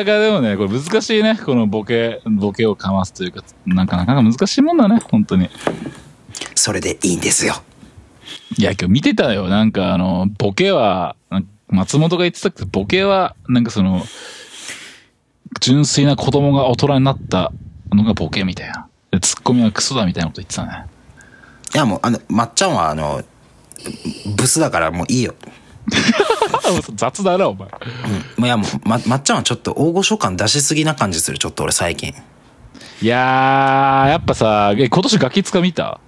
なかでもね、これ難しいね。このボケ、ボケをかますというか、なんかなか難しいもんだね、本当に。それでいいんですよ。いや、今日見てたよ。なんかあの、ボケは、松本が言ってたけど、ボケは、なんかその、純粋な子供が大人になったのがボケみたいな。で、ツッコミはクソだみたいなこと言ってたね。いやもう、あの、まっちゃんはあの、ブスだからもういいよ。雑だな、お前。うん。いやもう、ま、まっちゃんはちょっと大御所感出しすぎな感じする、ちょっと俺最近。いやー、やっぱさ、え今年ガキ使見た？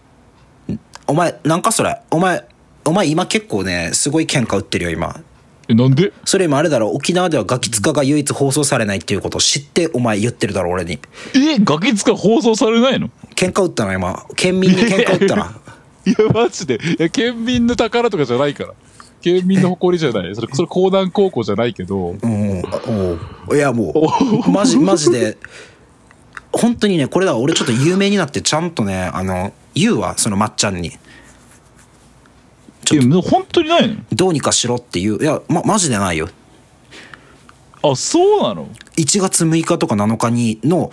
お前、なんかそれ？お前、お前今結構ね、すごい喧嘩売ってるよ、今。え、なんで？それ今あれだろ、沖縄ではガキ使が唯一放送されないっていうことを知ってお前言ってるだろ、俺に。え、ガキ使放送されないの？喧嘩売ったな、今。県民に喧嘩売ったな。いや、マジで。いや、県民の宝とかじゃないから。県民の誇りじゃない。それ、それ、江南高校じゃないけど。うん、いやもう、マジ、マジで、本当にね、これだ、俺ちょっと有名になって、ちゃんとね、あの、言うわ、そのまっちゃんに。いや、本当にないの？どうにかしろっていう。いや、ま、マジでないよ。あ、そうなの？1月6日とか7日にの、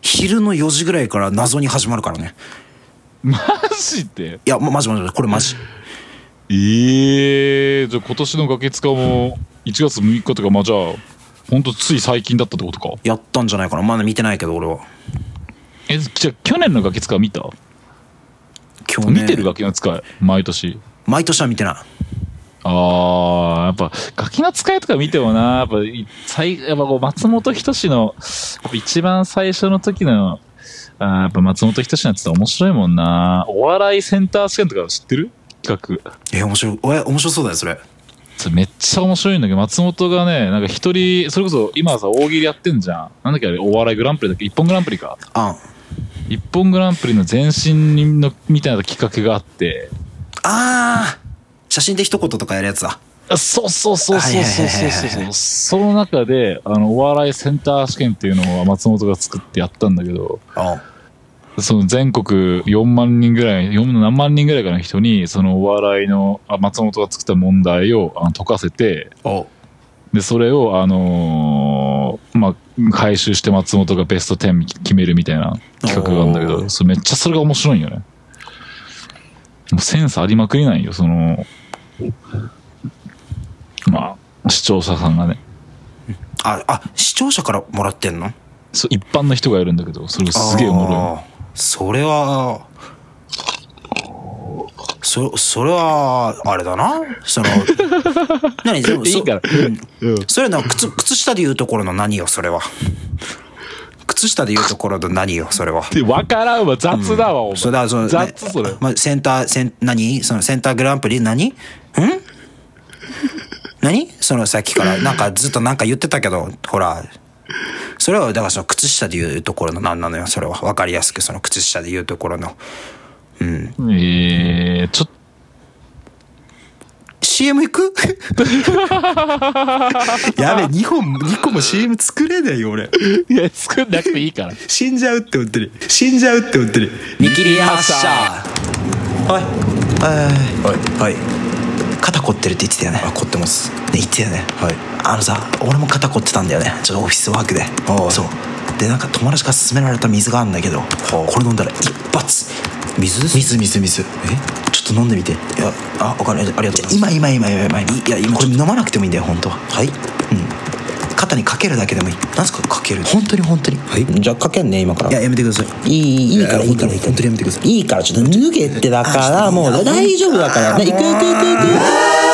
昼の4時ぐらいから謎に始まるからね。マジで？いや、ま、マジマジ、これマジ。ええー、じゃあ今年のガキ使も1月6日とか、まあじゃあ、ほんとつい最近だったってことか？やったんじゃないかな。まだ見てないけど、俺は。え、じゃあ去年のガキ使見た？今日ね。見てるガキの使い、毎年。毎年は見てない。あー、やっぱ、ガキの使いとか見てもな、やっぱ、い最、やっぱこう、松本人志の、一番最初の時の、あーやっぱ松本人志のやつって面白いもんな。お笑いセンター試験とか知ってる？画。え、面白い。え、面白そうだよ、それ。それめっちゃ面白いんだけど、松本がね、なんか一人、それこそ今さ、大喜利やってんじゃん。なんだっけあれ、お笑いグランプリだっけ？一本グランプリか。うん。一本グランプリの前身の、みたいな企画があって。ああ写真で一言とかやるやつだ。そうそうそうそうそうそうそうの中で、あの、お笑いセンター試験っていうのを松本が作ってやったんだけど。うん。その全国4万人ぐらい、4何万人ぐらいかの人に、そのお笑いの、あ松本が作った問題をあの解かせて、お。で、それを、あのーまあ、回収して松本がベスト10決めるみたいな企画があるんだけど、それめっちゃそれが面白いんよね。もうセンスありまくりないよ、その、まあ、視聴者さんがね。あ、あ、視聴者からもらってんの？そう一般の人がいるんだけど、それすげえおもろあーそれは、そ、それは、あれだな？その、何？でもい。いいから。うんうんそれな、靴、靴下で言うところの何よ、それは。靴下で言うところの何よ、それは。で、わからんわ、雑だわ、お前。それだ、その、雑、それ。まあ、センター、セン、何？そのセンターグランプリ？何？ん？何？そのさっきから、なんかずっとなんか言ってたけど、ほら。それは、だからその靴下で言うところの何なのよ、それは。わかりやすく、その靴下で言うところの。うん。えー、ちょっ CM 行く？やべ、2本、2個も CM 作れないよ、俺。と、いや、作んなくていいから。死んじゃうって思ってる。死んじゃうって思ってる。見切り発車はい。はい。はい。肩凝ってるって言ってたよね。あ、凝ってます。ね、言ってたよね。はい。あのさ、俺も肩凝ってたんだよね。ちょっとオフィスワークで。そう。で、なんか友達から勧められた水があるんだけど、これ飲んだら一発。水？水水水。え？ちょっと飲んでみて。いや、あ、わかる。ありがとうございます。今今今今今。いや、今これ飲まなくてもいいんだよ、本当は。はい。うん。肩にかけるだけでもいい。なんすかかける本当に本当に。はい。じゃあかけんね、今から。いや、やめてください。いい、いいから、いいから、本当にやめてください。いいから、ちょっと脱げってだから、もう大丈夫だから。ね、行く行く行く行く。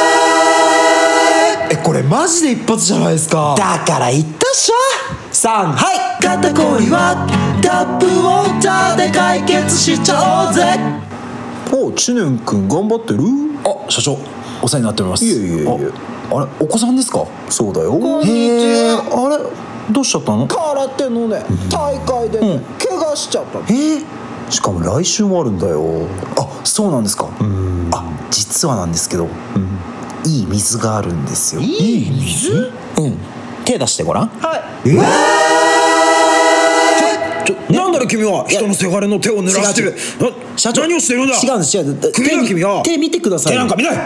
えこれマジで一発じゃないですかだから言ったっしょ3はい肩こりはタップウォーターで解決しちゃおうぜお知念君頑張ってるあ社長お世話になっております。いえいえいえ。ああれお子さんですか？そうだよ。へえ。あれどうしちゃったの？空手のね大会でね怪我しちゃったえ？ー、しかも来週もあるんだよ。あそうなんですか？あ実はなんですけど、いい水があるんですよ。いい水？うん。手出してごらん。ちょなんだろ君は？人のせがれの手を濡らしてる。社長何をしてるんだ？違うんです違う首だ手君は。手見てください手なんか見ない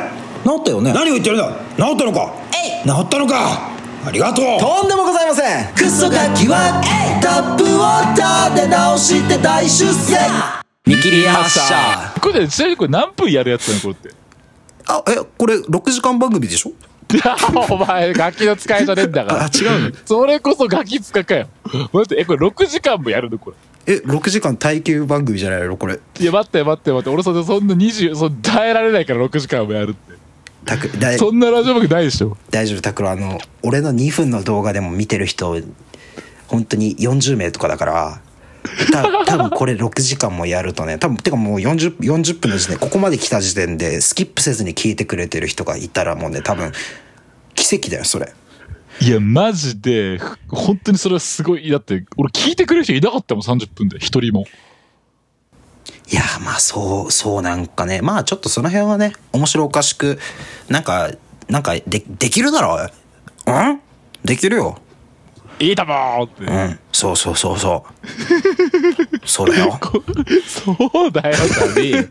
治ったよね？何を言ってるんだ？治ったのか？治ったのか？ありがとう。とんでもございません。クソガキはタップウォーターで直して大出世。見切り発車。これちなみにこれ何分やるやつなの？これって。あえこれ6時間番組でしょ？お前ガキの使いじゃねえんだから。あ違うの？それこそガキ使かよ。待ってえこれ6時間もやるの？これ。え6時間耐久番組じゃないの？これ。いや待って待って待って。俺それそんな20そん耐えられないから6時間もやるってたくだいそんなラジオ番組ないでしょ。大丈夫タクロあの俺の2分の動画でも見てる人本当に40名とかだからた 多分これ6時間もやるとね多分てかもう 40, 40分の時点ここまで来た時点でスキップせずに聞いてくれてる人がいたらもうね多分奇跡だよそれ。いやマジで本当にそれはすごいだって俺聞いてくれる人いなかったもん30分で一人もいやまあそうそうなんかね。まあちょっとその辺はね面白おかしくなんかなんかでできるだろうん？できるよ。いいともって、うん。そうそうそうそう。そうだよそうだよだね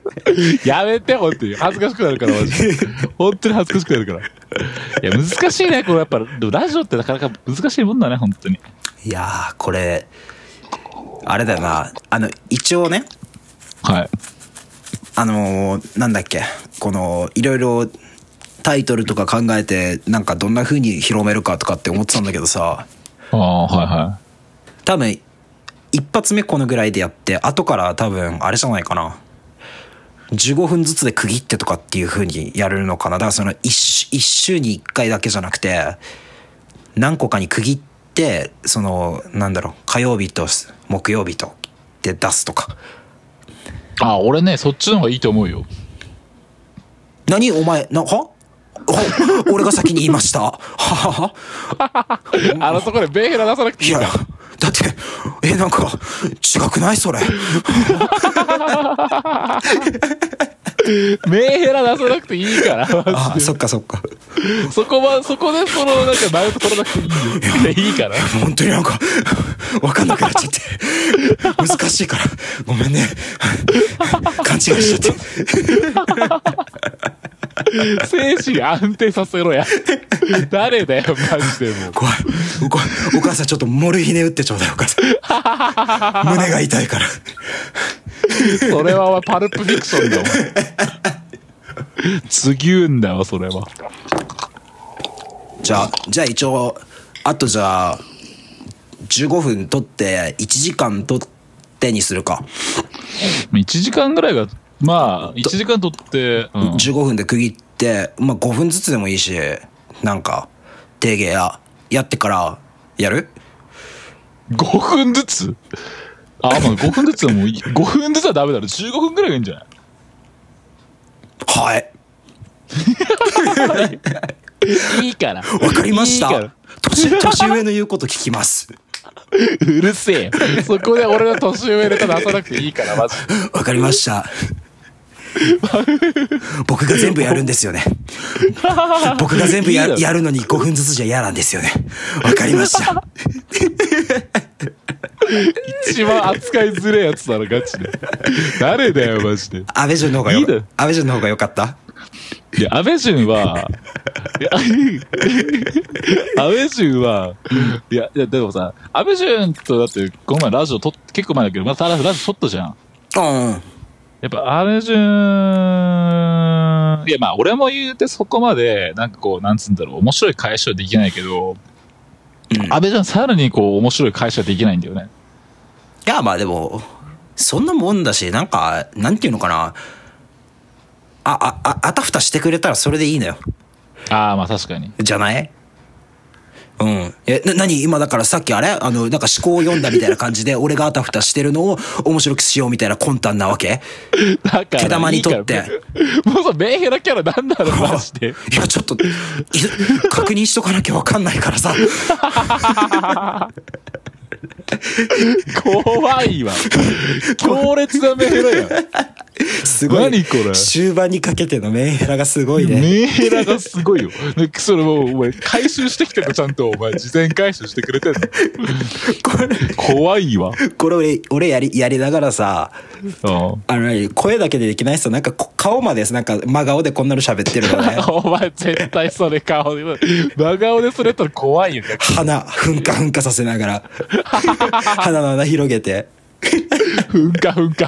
やめて本当に。恥ずかしくなるからマジで。本当に恥ずかしくなるから。いや難しいねこれ。やっぱラジオってなかなか難しいもんだね本当に。いやーこれあれだよな。あの一応ねはい。あのーなんだっけ。このいろいろタイトルとか考えてなんかどんな風に広めるかとかって思ってたんだけどさ。ああはいは多分一発目このぐらいでやって後から多分あれじゃないかな。15分ずつで区切ってとかっていう風にやるのかな。だからその一週一週に1回だけじゃなくて何個かに区切ってそのなんだろう火曜日と木曜日とで出すとか。いあ俺ねそっちの方がいいと思うよ。何？お前なは？は俺が先に言いました。ははは。あのところでベーヘラ出さなくていいやいからだってえなんか違くない？それ。メンヘラ出さなくていいからあそっかそっか。で そこはそこでそのなんかマウント取らなくていいよいやいいから。本当になんか分かんなくなっちゃって。難しいから。ごめんね。勘違いしちゃって。精神安定させろや。誰だよマジでも。う怖い。怖いお母さんちょっとモルヒネ打ってちょうだいお母さん。胸が痛いから。それはパルプフィクションだお前 次うんだよそれは。じゃあじゃあ一応あとじゃあ15分取って1時間取ってにするか。1時間ぐらいがまあ1時間取って、うん、15分で区切って、まあ、5分ずつでもいいしなんか定芸ややってからやる？5分ずつ？あまあ5分ずつはもういい。5分ずつはダメだろ。15分ぐらいがいいんじゃない？はい。いいから。わかりました。年年上の言うこと聞きます。うるせえよ。そこで俺の年上ネタ出さなくていいからマジで。わかりました。僕が全部やるんですよね。僕が全部やるのに5分ずつじゃ嫌なんですよね。わかりました 一番扱いづれえやつだろガチで。誰だよマジで。安倍淳の方がよいいだろ安倍淳の方が良かった？いや安倍淳はいや安倍淳はいやいやでもさ安倍淳とだってこの前ラジオと結構前だけどまたラジオ撮ったじゃん。うん。やっぱ安倍淳いやまあ俺も言うてそこまでなんかこうなんつうんだろう面白い返しはできないけど、うん。安倍淳さらにこう面白い返しはできないんだよねいやまあでもそんなもんだしなんかなんていうのかな。ああああたふたしてくれたらそれでいいのよ。ああまあ確かに。じゃない？うん。え、な、何？今だからさっきあれ？あの、なんか思考を読んだみたいな感じで、俺があたふたしてるのを面白くしようみたいな魂胆なわけ？だから毛玉にとって。もうさメンヘラキャラなんだろうマジで。いや、ちょっと、い確認しとかなきゃわかんないからさ。怖いわ。強烈なメールやん。すごい何これ？終盤にかけてのメンヘラがすごいねメンヘラがすごいよ。でそれもう、お前、回収してきてるの、ちゃんと。お前、事前回収してくれてんの？これ怖いわ。これ俺俺やりやりながらさうん。あの何？声だけでできない人なんかこ顔までなんか真顔でこんなの喋ってるのね お前、絶対それ顔で、真顔でそれやったら怖いよ。鼻ふんかふんかさせながら鼻の穴広げてふんかふんか。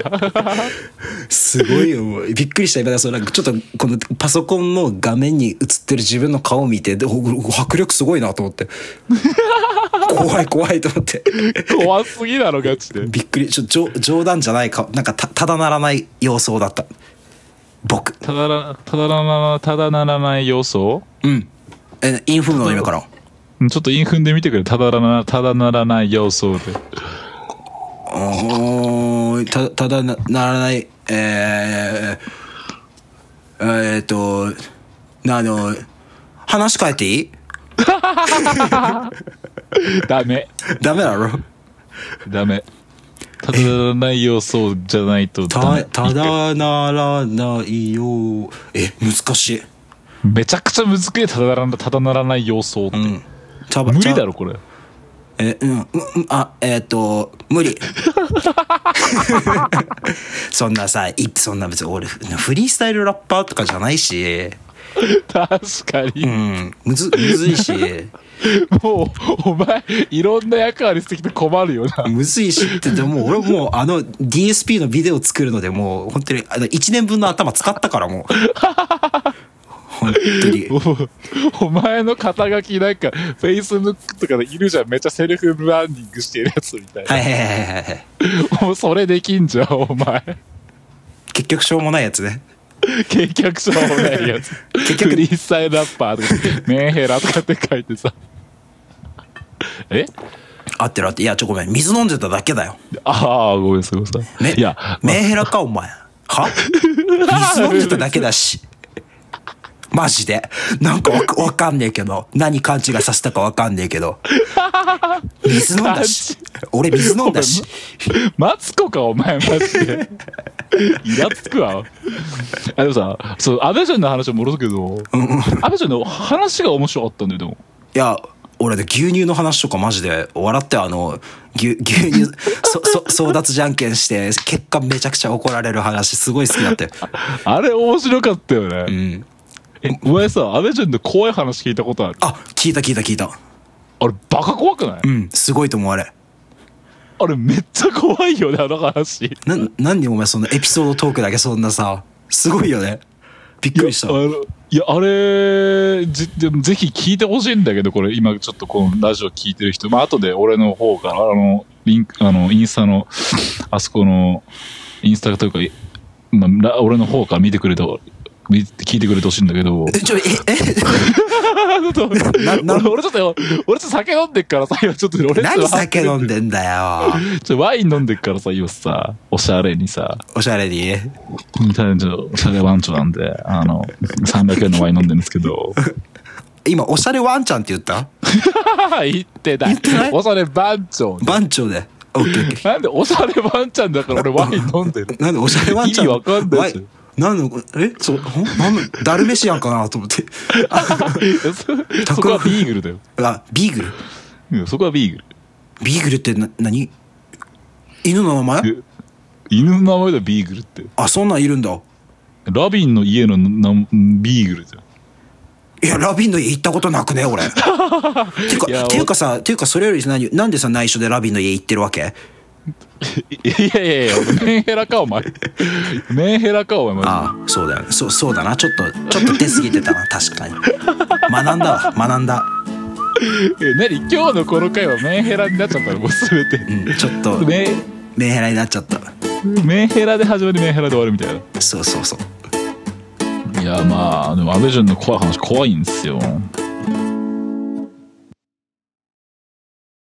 すごいよ。もうびっくりした今だそうなんかちょっとこのパソコンの画面に映ってる自分の顔を見て迫力すごいなと思って。怖い怖いと思って。怖すぎだろ、ガチで。びっくり。ちょ冗冗談じゃないかなんかたただならない様相だった。僕。ただな、ただなら、ただならない要素うん。えインフルの夢からちょっとインフンで見てくれ。ただなら、ただならない要素で。たただなならないえー、えー、っとあの話変えていい？ダメ。ダメだろ？ダメ。ただならない要素じゃないとダメたただならないよえ難しいめちゃくちゃ難しい。ただならただならない要素って。うん無理茶だろ、これ。えうんうんうんあえーっと無理 そんなさいそんな別に俺フリースタイルラッパーとかじゃないし確かうに。んむずむずいしもう、お前、いろんな役割してきて困るよな。むずいしってでも俺もうあの DSP のビデオ作るのでもう本当にあの1年分の頭使ったからもう本当に おお前の肩書きなんか、Facebook とかでいるじゃん。めっちゃセルフブランディングしてるやつみたいな。はいはいはいはいはいもうそれできんじゃん、お前。結局しょうもないやつね結局しょうもないやつ。結局フリースタイルラッパーとか、メンヘラとかって書いてさ。え？合ってる合ってるいやちょごめん水飲んでただけだよああ、ごめんなさい、ごい。ねいや、メンヘラかお前は？水飲んでただけだしマジで。なんかわかわかんねえけど。何勘違いさせたかわかんねえけど。水飲んだし。俺水飲んだし。マツコか、お前、マジで。イラつくわ。あ、でもさ、そう、安倍ちゃんの話は戻すけど、安倍ちゃんの話が面白かったんだよ、でも。いや俺で牛乳の話とかマジで笑ってあの牛牛乳そそ争奪じゃんけんして結果めちゃくちゃ怒られる話すごい好きだったよ。あれ面白かったよね。うん。え、お前さ、安倍ちゃんの怖い話聞いたことある？あ聞いた聞いた聞いた。あれ、バカ怖くない？うんすごいと思うあれ。あれ、めっちゃ怖いよね、あの話。ななんでお前そのエピソードトークだけそんなさすごいよね。びっくりした。いやあのいや、あれ、じでもぜひ聞いてほしいんだけど、これ、今ちょっとこのラジオ聞いてる人、まあ、後で俺の方から、あの、リンク、あの、インスタの、あそこの、インスタというか、まあラ、俺の方から見てくれた、見聞いてくれてほしいんだけど、えちょええちょっとなな俺俺ちょっと、俺ちょっと酒飲んでっからさ、今ちょっと俺何酒飲んでんだよ。ちょワイン飲んでっからさ、今さ、おしゃれにさ、おしゃれに？ちょっとおしゃれ番長なんで、あの、300円のワイン飲んでるんですけど、今おしゃれワンちゃんって言った？言ってない。てない？おしゃれ番長。番長で。オッケーなんでおしゃれワンちゃんだから俺ワイン飲んでる。ーなんでおしゃれワンちゃん？意味わかんないワイしなんのえそうなんのダルメシアンかなと思ってそ そこはビーグルだよ。あビーグル？うんそこはビーグル。ビーグルってな何？犬の名前？え犬の名前だビーグルって。あそんなんいるんだラビンの家のなビーグルだよ。いやラビンの家行ったことなくね俺 ていうかていうかさていうかそれより何なんでさ内緒でラビンの家行ってるわけ？いやいやいや、メンヘラかお前。メンヘラかお前マああそうだよね。そうそうだな。ちょっとちょっと出過ぎてたな。確かに。学んだわ。学んだ。え、何？今日のこの回はメンヘラになっちゃったの？もうすべて。うんちょっとメメンヘラになっちゃった。メンヘラで始まりメンヘラで終わるみたいな。そうそうそう。いやまあでも安倍淳の怖い話怖いんですよ